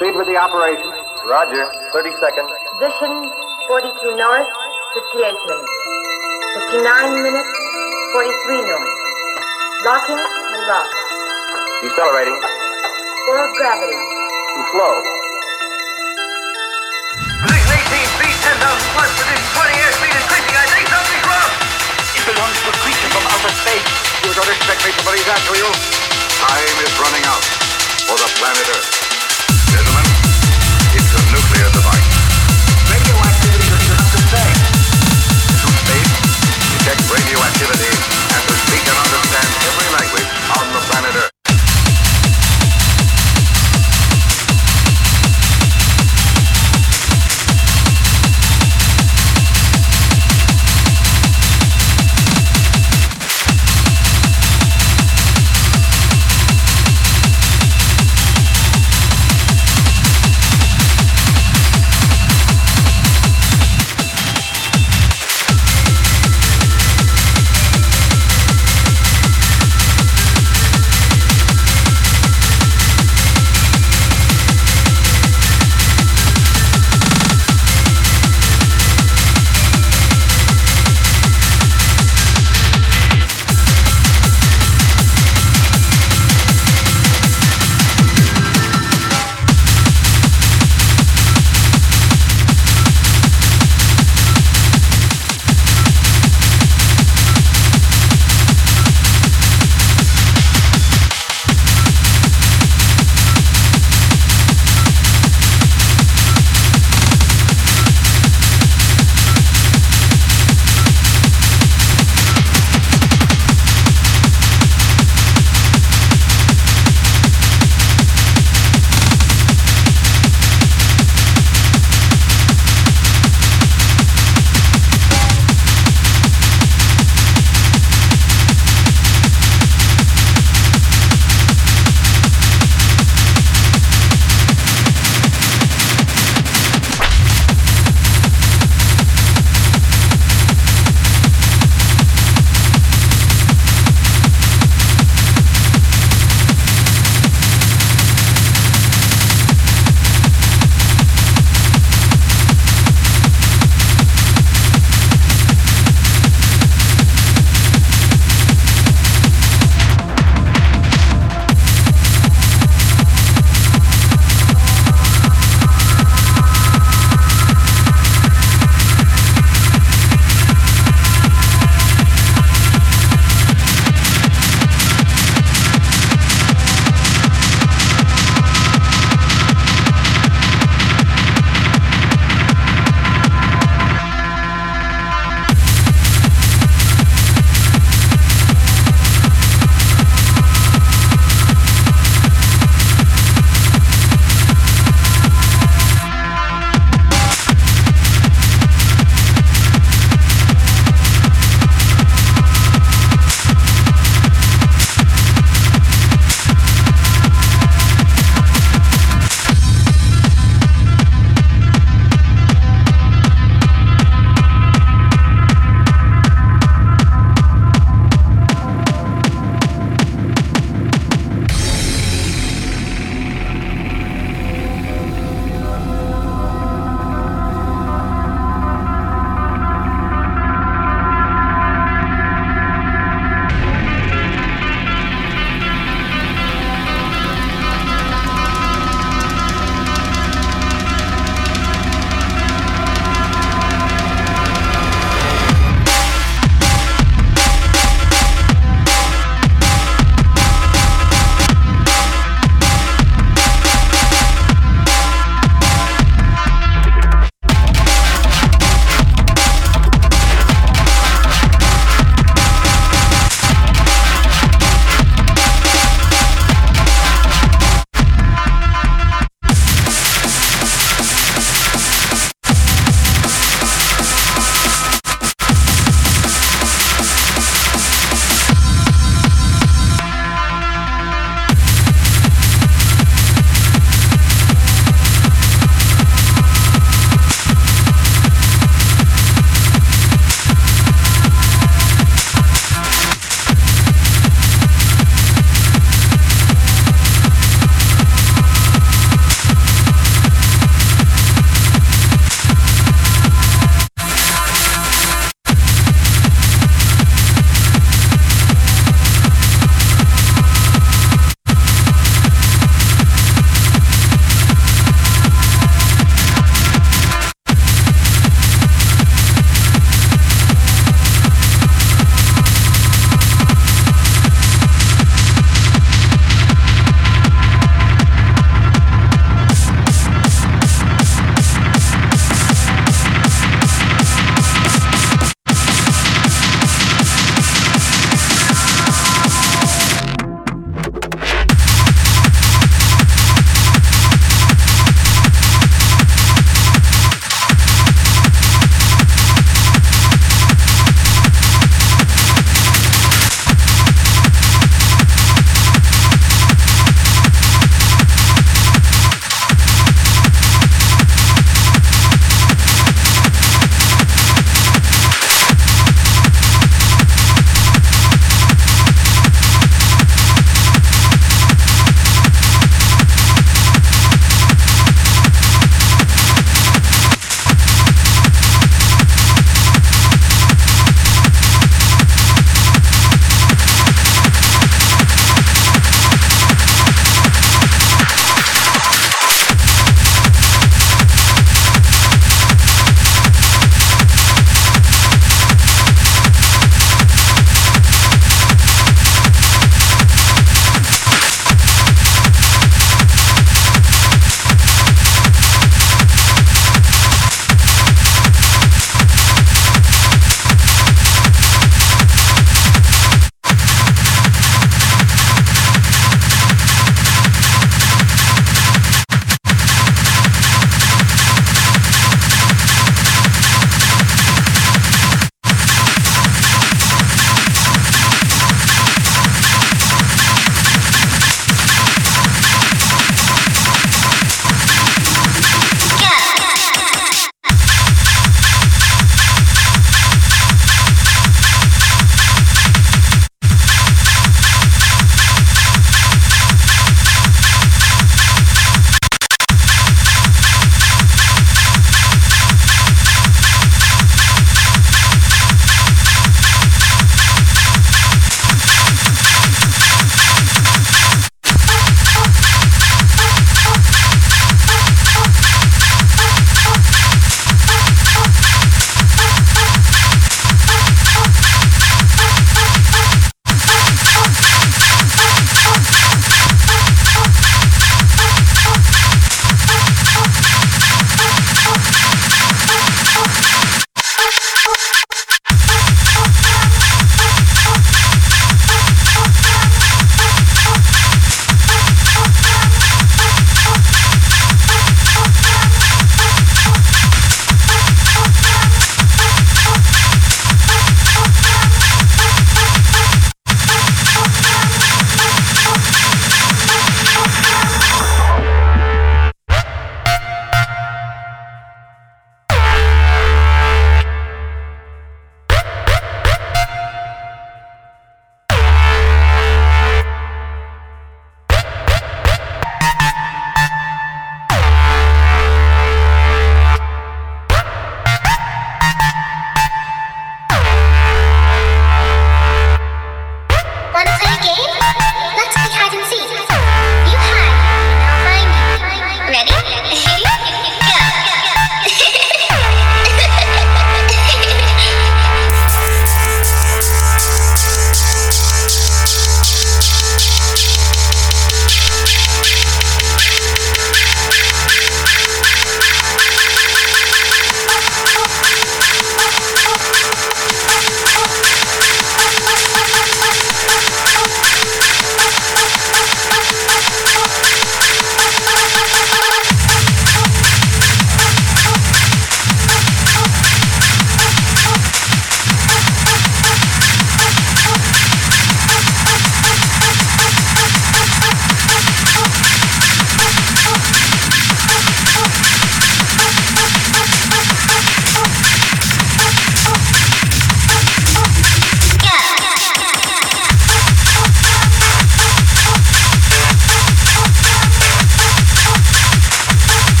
Proceed with the operation. Roger. 30 seconds. Position 42 north, 58 minutes. 59 minutes, 43 north. Locking and lock. Decelerating. Full gravity. Too slow. Position 18 feet, 10,000 plus, position 20 airspeed increasing. I think something's wrong. It belongs to a creature from outer space. You don't expect me to believe that, do you? Time is running out for the planet Earth. Planet Earth.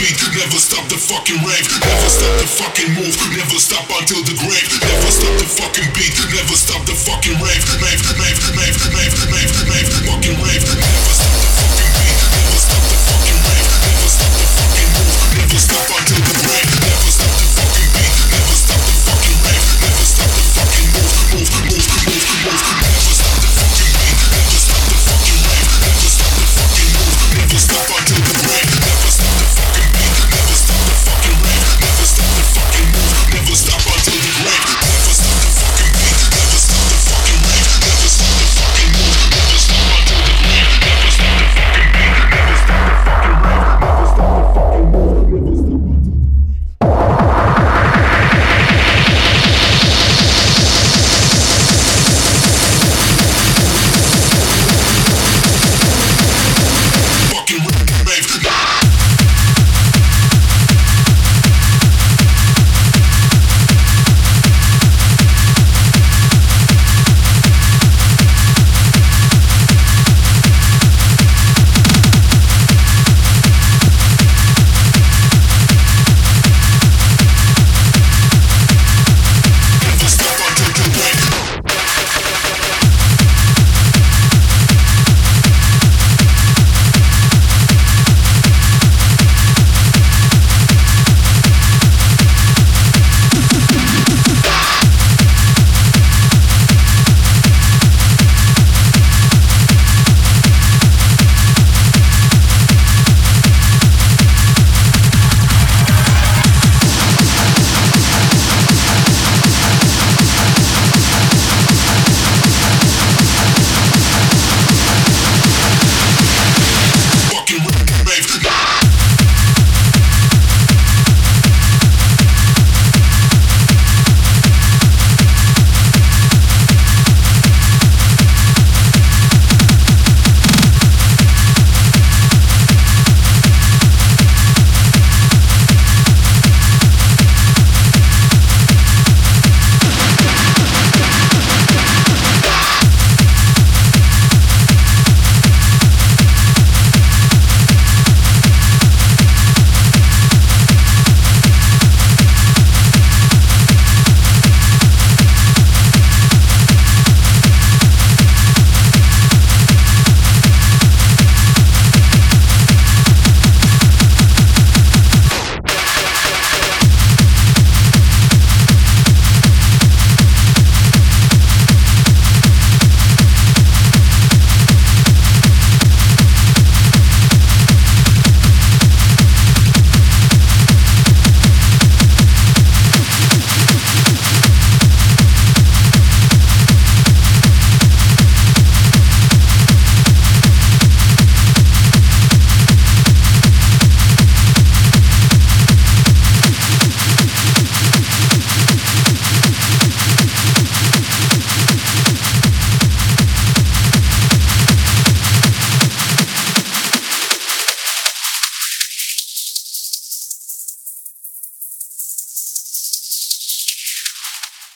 beat. Never stop the fucking rave. Never stop the fucking move. Never stop until the grave. Never stop the fucking beat. Never stop the fucking rave. Rave, rave, rave, rave, rave, rave, fucking rave. Never stop the fucking beat. Never stop the fucking rave. Never stop the fucking move. Never stop until the grave. Never stop the fucking beat. Never stop the fucking rave. Never stop the fucking move. Move, move, move, move. Never stop the fucking beat. Never stop the fucking rave. Never stop the fucking move. Never stop until the grave.